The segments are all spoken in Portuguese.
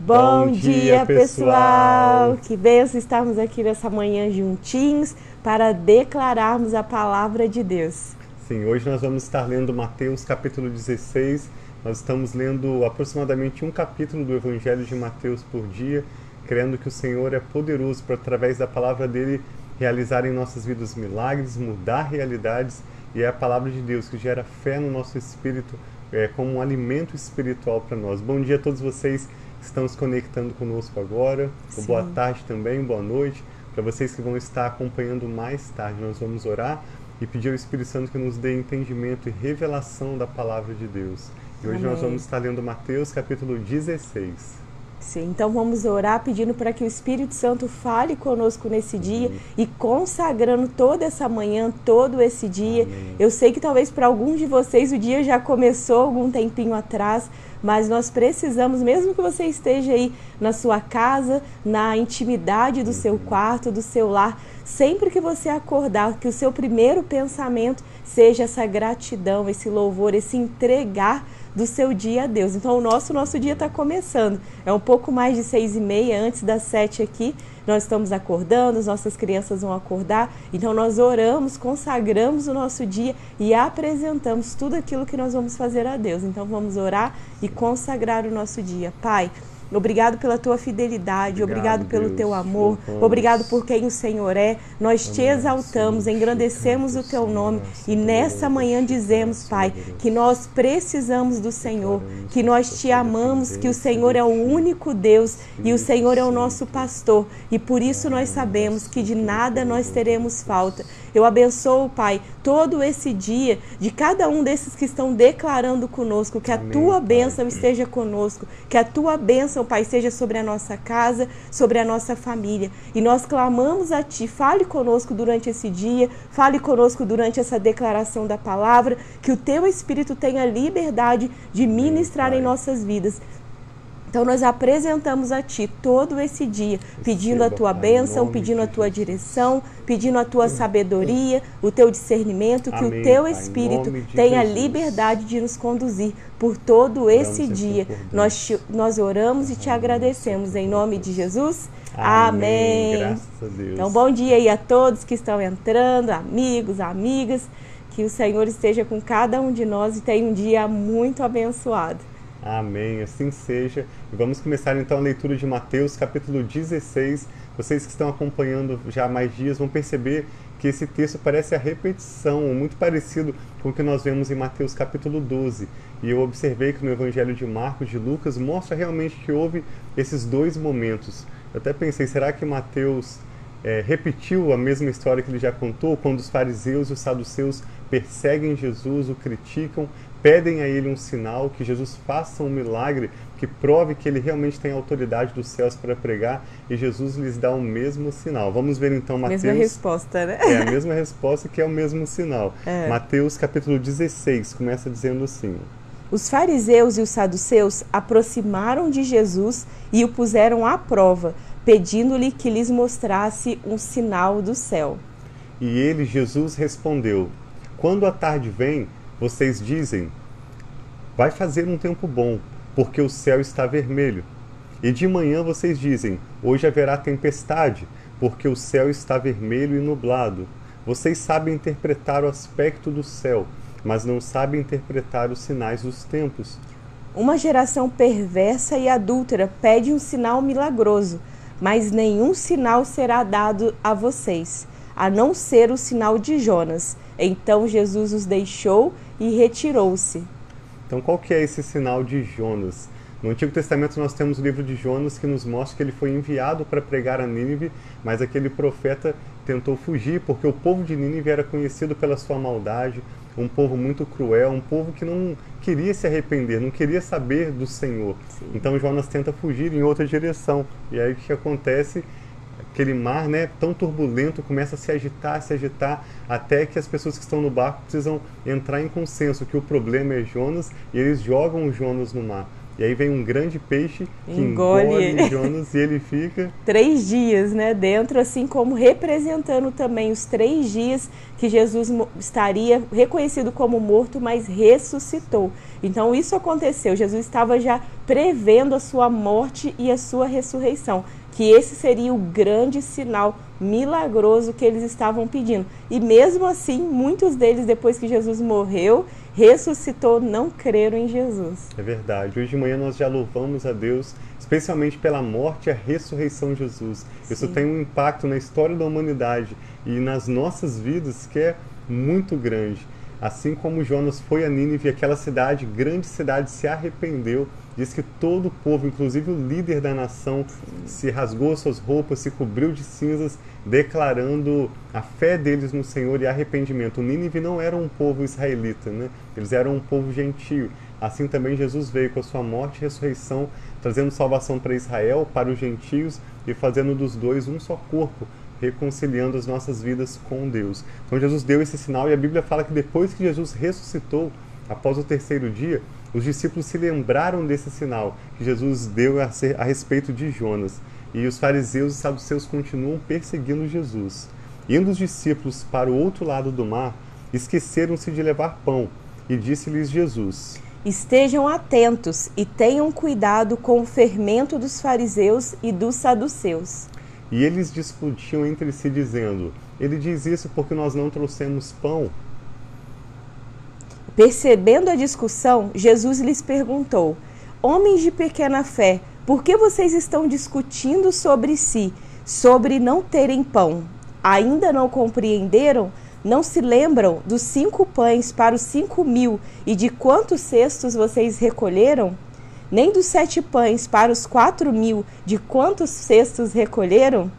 Bom, Bom dia, dia, pessoal! Que benção estarmos aqui nessa manhã juntinhos para declararmos a palavra de Deus. Sim, hoje nós vamos estar lendo Mateus capítulo 16. Nós estamos lendo aproximadamente um capítulo do Evangelho de Mateus por dia, crendo que o Senhor é poderoso para, através da palavra dele, realizar em nossas vidas milagres, mudar realidades. E é a palavra de Deus que gera fé no nosso espírito é, como um alimento espiritual para nós. Bom dia a todos vocês estão se conectando conosco agora. Boa tarde também, boa noite. Para vocês que vão estar acompanhando mais tarde, nós vamos orar e pedir ao Espírito Santo que nos dê entendimento e revelação da palavra de Deus. E hoje Amém. nós vamos estar lendo Mateus capítulo 16. Sim, então vamos orar pedindo para que o Espírito Santo fale conosco nesse dia Amém. e consagrando toda essa manhã, todo esse dia. Amém. Eu sei que talvez para alguns de vocês o dia já começou algum tempinho atrás, mas nós precisamos, mesmo que você esteja aí na sua casa, na intimidade do seu quarto, do seu lar, sempre que você acordar, que o seu primeiro pensamento seja essa gratidão, esse louvor, esse entregar do seu dia a Deus. Então o nosso nosso dia está começando. É um pouco mais de seis e meia antes das sete aqui. Nós estamos acordando, as nossas crianças vão acordar. Então nós oramos, consagramos o nosso dia e apresentamos tudo aquilo que nós vamos fazer a Deus. Então vamos orar e consagrar o nosso dia. Pai, Obrigado pela tua fidelidade, obrigado, obrigado pelo Deus, teu amor, obrigado por quem o Senhor é. Nós te exaltamos, engrandecemos o teu nome. e nessa manhã dizemos, Pai, que nós precisamos do Senhor, que nós te amamos, que o Senhor é o único Deus e o Senhor é o nosso pastor. E por isso nós sabemos que de nada nós teremos falta. Eu abençoo, Pai, todo esse dia de cada um desses que estão declarando conosco, que a Amém, tua bênção pai. esteja conosco, que a tua bênção, Pai, seja sobre a nossa casa, sobre a nossa família. E nós clamamos a Ti, fale conosco durante esse dia, fale conosco durante essa declaração da palavra, que o Teu Espírito tenha liberdade de ministrar Amém, em nossas vidas. Então nós apresentamos a Ti todo esse dia, pedindo a Tua bênção, pedindo a Tua direção, pedindo a Tua sabedoria, o Teu discernimento, que o Teu Espírito tenha liberdade de nos conduzir por todo esse dia. Nós, te, nós oramos e te agradecemos em nome de Jesus. Amém. Amém. Então bom dia aí a todos que estão entrando, amigos, amigas. Que o Senhor esteja com cada um de nós e tenha um dia muito abençoado. Amém, assim seja. E vamos começar então a leitura de Mateus, capítulo 16. Vocês que estão acompanhando já há mais dias vão perceber que esse texto parece a repetição, muito parecido com o que nós vemos em Mateus capítulo 12. E eu observei que no Evangelho de Marcos, de Lucas, mostra realmente que houve esses dois momentos. Eu até pensei, será que Mateus é, repetiu a mesma história que ele já contou, quando os fariseus e os saduceus perseguem Jesus, o criticam, pedem a ele um sinal, que Jesus faça um milagre que prove que ele realmente tem autoridade dos céus para pregar, e Jesus lhes dá o mesmo sinal. Vamos ver então Mateus. Mesma resposta, né? É a mesma resposta que é o mesmo sinal. É. Mateus capítulo 16 começa dizendo assim: Os fariseus e os saduceus aproximaram de Jesus e o puseram à prova, pedindo-lhe que lhes mostrasse um sinal do céu. E ele, Jesus, respondeu: Quando a tarde vem, vocês dizem: Vai fazer um tempo bom, porque o céu está vermelho. E de manhã vocês dizem: Hoje haverá tempestade, porque o céu está vermelho e nublado. Vocês sabem interpretar o aspecto do céu, mas não sabem interpretar os sinais dos tempos. Uma geração perversa e adúltera pede um sinal milagroso, mas nenhum sinal será dado a vocês, a não ser o sinal de Jonas. Então Jesus os deixou e retirou-se. Então, qual que é esse sinal de Jonas? No Antigo Testamento nós temos o livro de Jonas que nos mostra que ele foi enviado para pregar a Nínive, mas aquele profeta tentou fugir porque o povo de Nínive era conhecido pela sua maldade, um povo muito cruel, um povo que não queria se arrepender, não queria saber do Senhor. Sim. Então Jonas tenta fugir em outra direção. E aí o que acontece? Aquele mar né, tão turbulento começa a se agitar, se agitar, até que as pessoas que estão no barco precisam entrar em consenso que o problema é Jonas e eles jogam o Jonas no mar. E aí vem um grande peixe que Engole engole. Jonas e ele fica. três dias, né, dentro, assim como representando também os três dias que Jesus estaria reconhecido como morto, mas ressuscitou. Então isso aconteceu. Jesus estava já prevendo a sua morte e a sua ressurreição, que esse seria o grande sinal milagroso que eles estavam pedindo. E mesmo assim, muitos deles depois que Jesus morreu, ressuscitou, não creram em Jesus. É verdade. Hoje de manhã nós já louvamos a Deus, especialmente pela morte e a ressurreição de Jesus. Isso Sim. tem um impacto na história da humanidade e nas nossas vidas que é muito grande. Assim como Jonas foi a Nínive, aquela cidade, grande cidade, se arrependeu. Diz que todo o povo, inclusive o líder da nação, se rasgou suas roupas, se cobriu de cinzas, declarando a fé deles no Senhor e arrependimento. O Nínive não era um povo israelita, né? Eles eram um povo gentio. Assim também Jesus veio com a sua morte e ressurreição, trazendo salvação para Israel, para os gentios e fazendo dos dois um só corpo, reconciliando as nossas vidas com Deus. Então Jesus deu esse sinal e a Bíblia fala que depois que Jesus ressuscitou, após o terceiro dia, os discípulos se lembraram desse sinal que Jesus deu a, ser- a respeito de Jonas. E os fariseus e saduceus continuam perseguindo Jesus. Indo os discípulos para o outro lado do mar, esqueceram-se de levar pão. E disse-lhes Jesus: Estejam atentos e tenham cuidado com o fermento dos fariseus e dos saduceus. E eles discutiam entre si, dizendo: Ele diz isso porque nós não trouxemos pão. Percebendo a discussão, Jesus lhes perguntou: Homens de pequena fé, por que vocês estão discutindo sobre si, sobre não terem pão? Ainda não compreenderam? Não se lembram dos cinco pães para os cinco mil e de quantos cestos vocês recolheram? Nem dos sete pães para os quatro mil, de quantos cestos recolheram?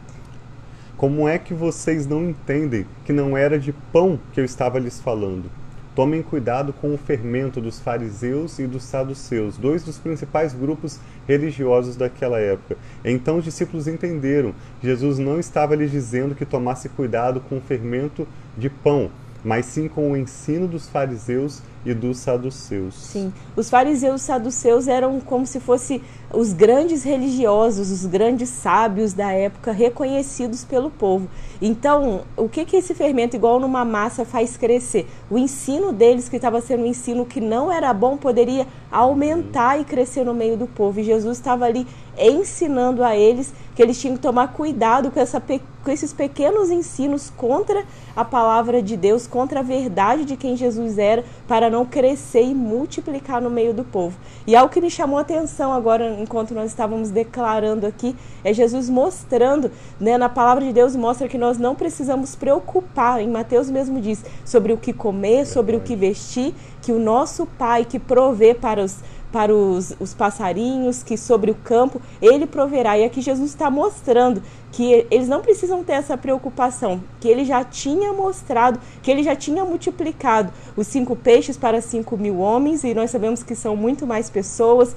Como é que vocês não entendem que não era de pão que eu estava lhes falando? Tomem cuidado com o fermento dos fariseus e dos saduceus, dois dos principais grupos religiosos daquela época. Então os discípulos entenderam. Jesus não estava lhes dizendo que tomasse cuidado com o fermento de pão, mas sim com o ensino dos fariseus e dos saduceus. Sim, os fariseus e saduceus eram como se fossem os grandes religiosos, os grandes sábios da época, reconhecidos pelo povo. Então, o que que esse fermento, igual numa massa, faz crescer? O ensino deles, que estava sendo um ensino que não era bom, poderia aumentar e crescer no meio do povo. E Jesus estava ali ensinando a eles que eles tinham que tomar cuidado com, essa, com esses pequenos ensinos contra a palavra de Deus, contra a verdade de quem Jesus era, para não crescer e multiplicar no meio do povo. E algo que me chamou a atenção agora, enquanto nós estávamos declarando aqui, é Jesus mostrando, né, na palavra de Deus, mostra que nós não precisamos preocupar. Em Mateus mesmo diz sobre o que comer, sobre o que vestir, que o nosso Pai que provê para os para os, os passarinhos, que sobre o campo ele proverá. E aqui Jesus está mostrando que eles não precisam ter essa preocupação, que ele já tinha mostrado, que ele já tinha multiplicado os cinco peixes para cinco mil homens, e nós sabemos que são muito mais pessoas.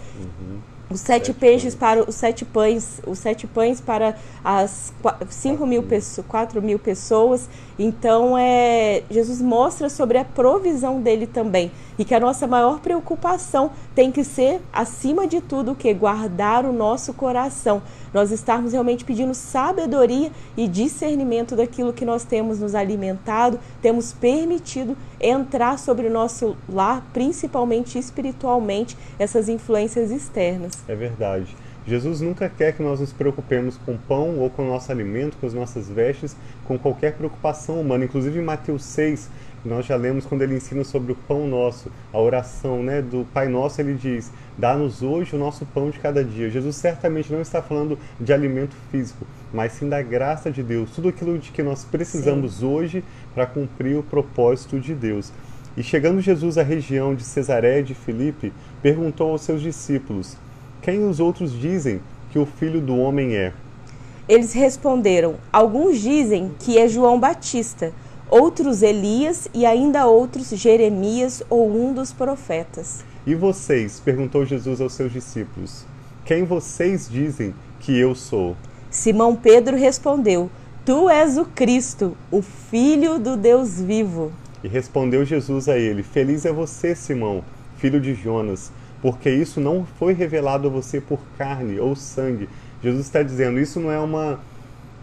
Os sete, Sete peixes pães. para os sete pães, os sete pães para as cinco mil pessoas, quatro mil pessoas. Então é Jesus mostra sobre a provisão dele também e que a nossa maior preocupação tem que ser acima de tudo o que guardar o nosso coração. Nós estarmos realmente pedindo sabedoria e discernimento daquilo que nós temos nos alimentado, temos permitido entrar sobre o nosso lar, principalmente espiritualmente, essas influências externas. É verdade. Jesus nunca quer que nós nos preocupemos com pão ou com o nosso alimento, com as nossas vestes, com qualquer preocupação humana. Inclusive em Mateus 6, nós já lemos quando ele ensina sobre o pão nosso, a oração né, do Pai Nosso, ele diz: Dá-nos hoje o nosso pão de cada dia. Jesus certamente não está falando de alimento físico, mas sim da graça de Deus, tudo aquilo de que nós precisamos hoje para cumprir o propósito de Deus. E chegando Jesus à região de Cesareia de Filipe, perguntou aos seus discípulos: Quem os outros dizem que o filho do homem é? Eles responderam: Alguns dizem que é João Batista, outros Elias e ainda outros Jeremias ou um dos profetas. E vocês? perguntou Jesus aos seus discípulos: Quem vocês dizem que eu sou? Simão Pedro respondeu: Tu és o Cristo, o Filho do Deus vivo. E respondeu Jesus a ele: Feliz é você, Simão, filho de Jonas, porque isso não foi revelado a você por carne ou sangue. Jesus está dizendo, isso não é uma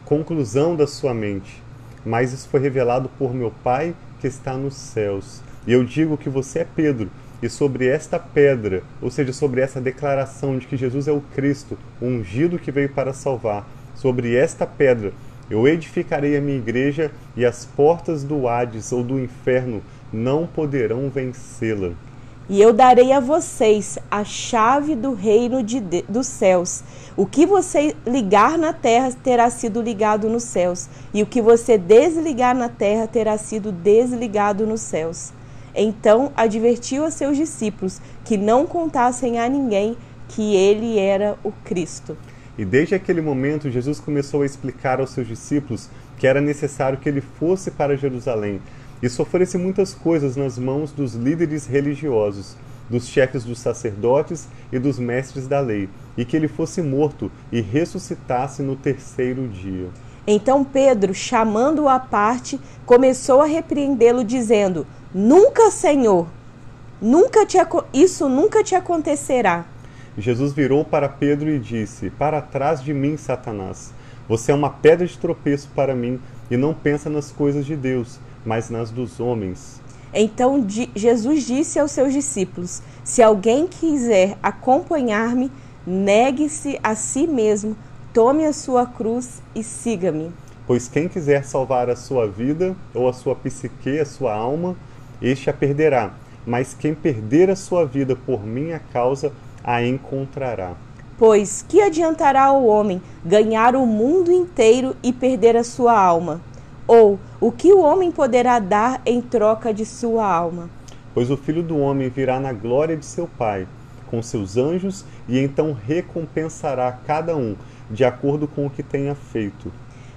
conclusão da sua mente, mas isso foi revelado por meu Pai que está nos céus. E eu digo que você é Pedro, e sobre esta pedra, ou seja, sobre essa declaração de que Jesus é o Cristo, o ungido que veio para salvar, sobre esta pedra eu edificarei a minha igreja e as portas do Hades ou do inferno não poderão vencê-la. E eu darei a vocês a chave do reino de, de, dos céus. O que você ligar na terra terá sido ligado nos céus, e o que você desligar na terra terá sido desligado nos céus. Então advertiu a seus discípulos que não contassem a ninguém que ele era o Cristo. E desde aquele momento, Jesus começou a explicar aos seus discípulos que era necessário que ele fosse para Jerusalém e sofresse muitas coisas nas mãos dos líderes religiosos, dos chefes dos sacerdotes e dos mestres da lei, e que ele fosse morto e ressuscitasse no terceiro dia. Então Pedro, chamando-o à parte, começou a repreendê-lo, dizendo: Nunca, Senhor, nunca te, isso nunca te acontecerá. Jesus virou para Pedro e disse: Para trás de mim, Satanás. Você é uma pedra de tropeço para mim e não pensa nas coisas de Deus, mas nas dos homens. Então Jesus disse aos seus discípulos: Se alguém quiser acompanhar-me, negue-se a si mesmo, tome a sua cruz e siga-me. Pois quem quiser salvar a sua vida ou a sua psique, a sua alma, este a perderá. Mas quem perder a sua vida por minha causa, a encontrará. Pois que adiantará ao homem ganhar o mundo inteiro e perder a sua alma? Ou o que o homem poderá dar em troca de sua alma? Pois o filho do homem virá na glória de seu Pai, com seus anjos, e então recompensará cada um de acordo com o que tenha feito.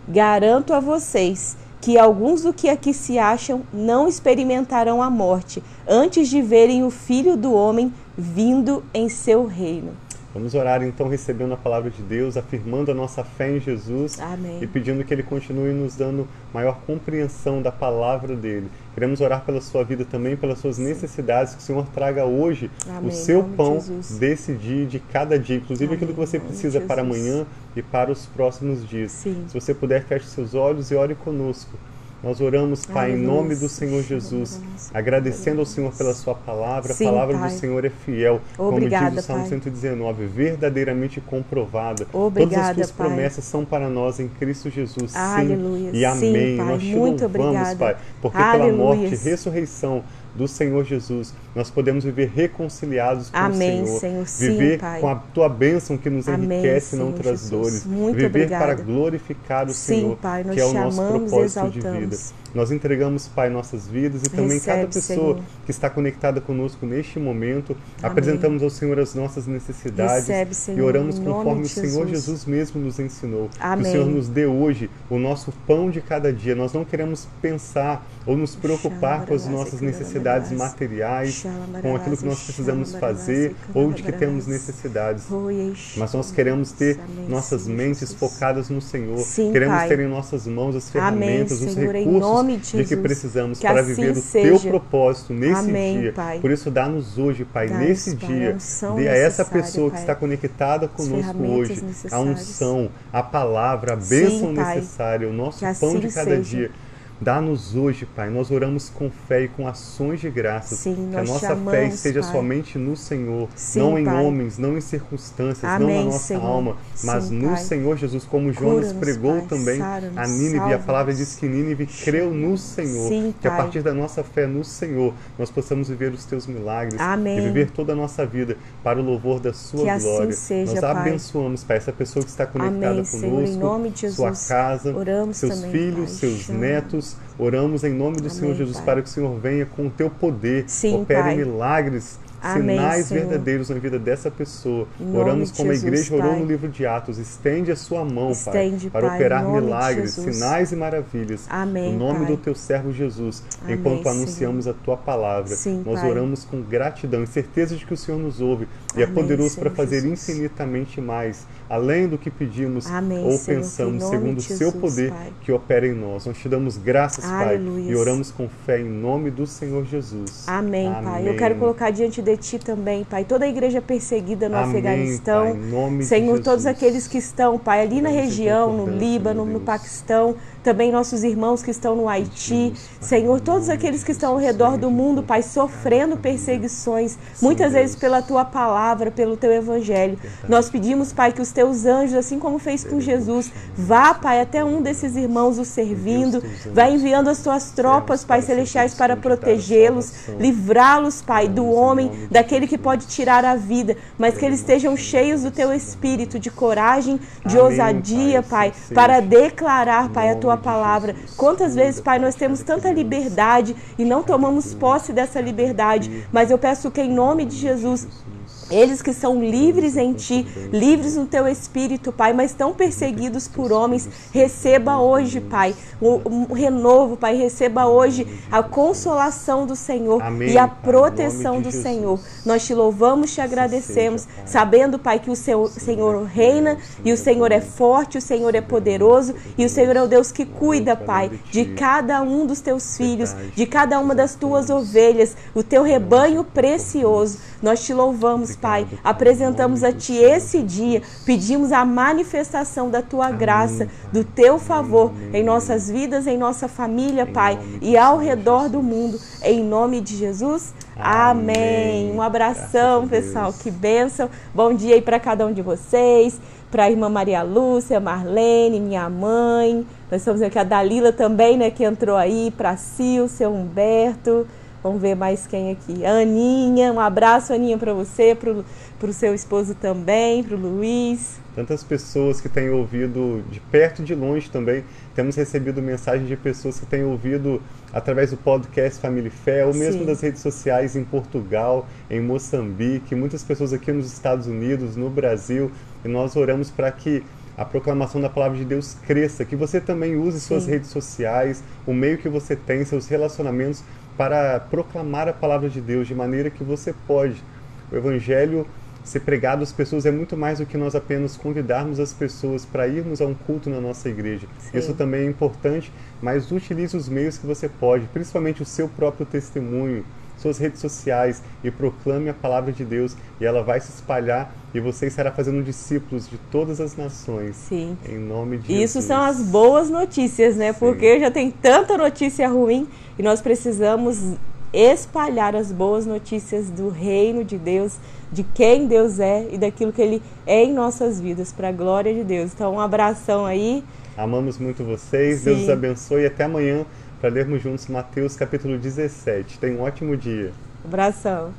Garanto a vocês que alguns do que aqui se acham não experimentarão a morte antes de verem o Filho do Homem vindo em seu reino. Vamos orar então, recebendo a palavra de Deus, afirmando a nossa fé em Jesus Amém. e pedindo que Ele continue nos dando maior compreensão da palavra dele. Queremos orar pela sua vida também, pelas suas Sim. necessidades, que o Senhor traga hoje Amém. o seu pão de desse dia, de cada dia, inclusive Amém. aquilo que você precisa para amanhã e para os próximos dias. Sim. Se você puder, feche seus olhos e ore conosco. Nós oramos, Pai, em nome do Senhor Jesus, agradecendo ao Senhor pela Sua palavra. Sim, a palavra pai. do Senhor é fiel, Obrigada, como diz o Salmo pai. 119, verdadeiramente comprovada. Obrigada, Todas as Tuas pai. promessas são para nós em Cristo Jesus. Sim Aleluia. e amém. Sim, pai. Nós te Muito louvamos, obrigada. Pai, porque Aleluia. pela morte e ressurreição do Senhor Jesus, nós podemos viver reconciliados com Amém, o Senhor. Senhor. Sim, viver pai. com a tua bênção que nos Amém, enriquece e não Senhor traz dores. Muito viver obrigada. para glorificar o Sim, Senhor, Pai, que é o nosso propósito de vida. Nós entregamos, Pai, nossas vidas e também Recebe, cada pessoa Senhor. que está conectada conosco neste momento. Amém. Apresentamos ao Senhor as nossas necessidades Recebe, Senhor, e oramos conforme o Senhor Jesus. Jesus mesmo nos ensinou. Que Amém. o Senhor nos dê hoje o nosso pão de cada dia. Nós não queremos pensar ou nos preocupar com as nossas necessidades materiais, com aquilo que nós precisamos fazer ou de que temos necessidades. Mas nós queremos ter nossas mentes focadas no Senhor. Sim, Queremos Pai. ter em nossas mãos as ferramentas, os Senhor, recursos de de que precisamos Que para assim viver o teu propósito nesse Amém, dia. Pai. Por isso, dá-nos hoje, Pai, nesse Pai, dia, dê a essa pessoa que está conectada conosco hoje a unção, a palavra, a bênção necessária, o nosso Que pão assim de cada seja. dia. Dá-nos hoje, Pai. Nós oramos com fé e com ações de graças. Sim, que a nossa fé esteja Pai. somente no Senhor, Sim, não em Pai. homens, não em circunstâncias, não Amém, na nossa Senhor. alma, mas Sim, no Pai. Senhor Jesus, como Jonas pregou Pai. também a Nínive. A palavra diz que Nínive creu no Senhor. Que a partir da nossa fé no Senhor, nós possamos viver os teus milagres Amém. e viver toda a nossa vida para o louvor da sua Que assim glória. seja, nós abençoamos, Pai, essa pessoa que está conectada Amém, conosco, Senhor, em nome de sua Jesus. casa, Oramos seus também, filhos, seus Chama. Oramos em nome do Amém, Senhor Jesus Pai. para que o Senhor venha com o teu poder, Sim, opere Pai. milagres, Amém, sinais Senhor. verdadeiros na vida dessa pessoa. Em Oramos como a Jesus, igreja orou Pai. no livro de Atos. Estende a sua mão, Estende, Pai, para Pai, operar em milagres, sinais e maravilhas. Amém, No nome Pai. do teu servo Jesus, Amém, enquanto Senhor. anunciamos a tua palavra. Sim, Nós Pai. oramos com gratidão e certeza de que o Senhor nos ouve e é poderoso para fazer Jesus. infinitamente mais, além do que pedimos ou Senhor, pensamos, em segundo o seu poder Pai. que opera em nós. Nós te damos graças, Pai, Aleluia. e oramos com fé em nome do Senhor Jesus. Amém, Pai. Eu quero colocar diante desse de ti também, Pai. Toda a igreja perseguida no Amém, Afeganistão. Pai, Senhor, todos aqueles que estão, Pai, ali na Damos região, no Líbano, no. Paquistão, também nossos irmãos que estão no Haiti. Senhor, todos aqueles que estão ao redor do mundo, Pai, sofrendo perseguições, muitas vezes pela tua palavra, pelo teu evangelho. Nós pedimos, Pai, que os teus anjos, assim como fez com Jesus, vá, Pai, até um desses irmãos o servindo, vai enviando as tuas tropas, Pai celestiais, para protegê-los, livrá-los, Pai, do homem, daquele que pode tirar a vida, mas que eles estejam cheios do teu espírito, de coragem, de ousadia, Pai, para declarar, Pai, a nome tua palavra. Quantas vezes, Pai, nós temos tanta liberdade e não tomamos posse dessa liberdade, mas eu peço que em nome de Jesus eles que são livres em ti, livres no teu espírito, Pai, mas tão perseguidos por homens, receba hoje, Pai, um renovo, Pai, receba hoje a consolação do Senhor Amém, e a proteção do Jesus. Senhor. Nós te louvamos, te agradecemos, seja, sabendo, Pai, que o seu, Senhor reina e o Senhor é forte, o Senhor é poderoso e o Senhor é o Deus que cuida, Pai, de cada um dos teus filhos, de cada uma das tuas ovelhas, o teu rebanho precioso. Nós te louvamos, Pai, apresentamos a Ti esse dia, pedimos a manifestação da Tua graça, do Teu favor em nossas vidas, em nossa família, Pai, e ao redor do mundo, em nome de Jesus. Amém. Um abração, pessoal. Que bênção. Bom dia aí para cada um de vocês, para a irmã Maria Lúcia, Marlene, minha mãe. Nós estamos aqui a Dalila também, né, que entrou aí, para Sil, seu Humberto. Vamos ver mais quem aqui. A Aninha, um abraço, Aninha, para você, para o seu esposo também, para o Luiz. Tantas pessoas que têm ouvido de perto e de longe também. Temos recebido mensagens de pessoas que têm ouvido através do podcast Família e Fé, ou mesmo Sim. das redes sociais em Portugal, em Moçambique, muitas pessoas aqui nos Estados Unidos, no Brasil. E nós oramos para que a proclamação da palavra de Deus cresça, que você também use suas Sim. redes sociais, o meio que você tem, seus relacionamentos, para proclamar a palavra de Deus de maneira que você pode. O Evangelho ser pregado às pessoas é muito mais do que nós apenas convidarmos as pessoas para irmos a um culto na nossa igreja. Sim. Isso também é importante, mas utilize os meios que você pode, principalmente o seu próprio testemunho, suas redes sociais e proclame a palavra de Deus e ela vai se espalhar e você estará fazendo discípulos de todas as nações. Sim. Em nome de Isso Jesus. são as boas notícias, né? Sim. Porque já tem tanta notícia ruim e nós precisamos espalhar as boas notícias do reino de Deus, de quem Deus é e daquilo que Ele é em nossas vidas, para a glória de Deus. Então, um abração aí. Amamos muito vocês, Sim. Deus os abençoe e até amanhã para lermos juntos Mateus capítulo 17. Tenha um ótimo dia. Abração.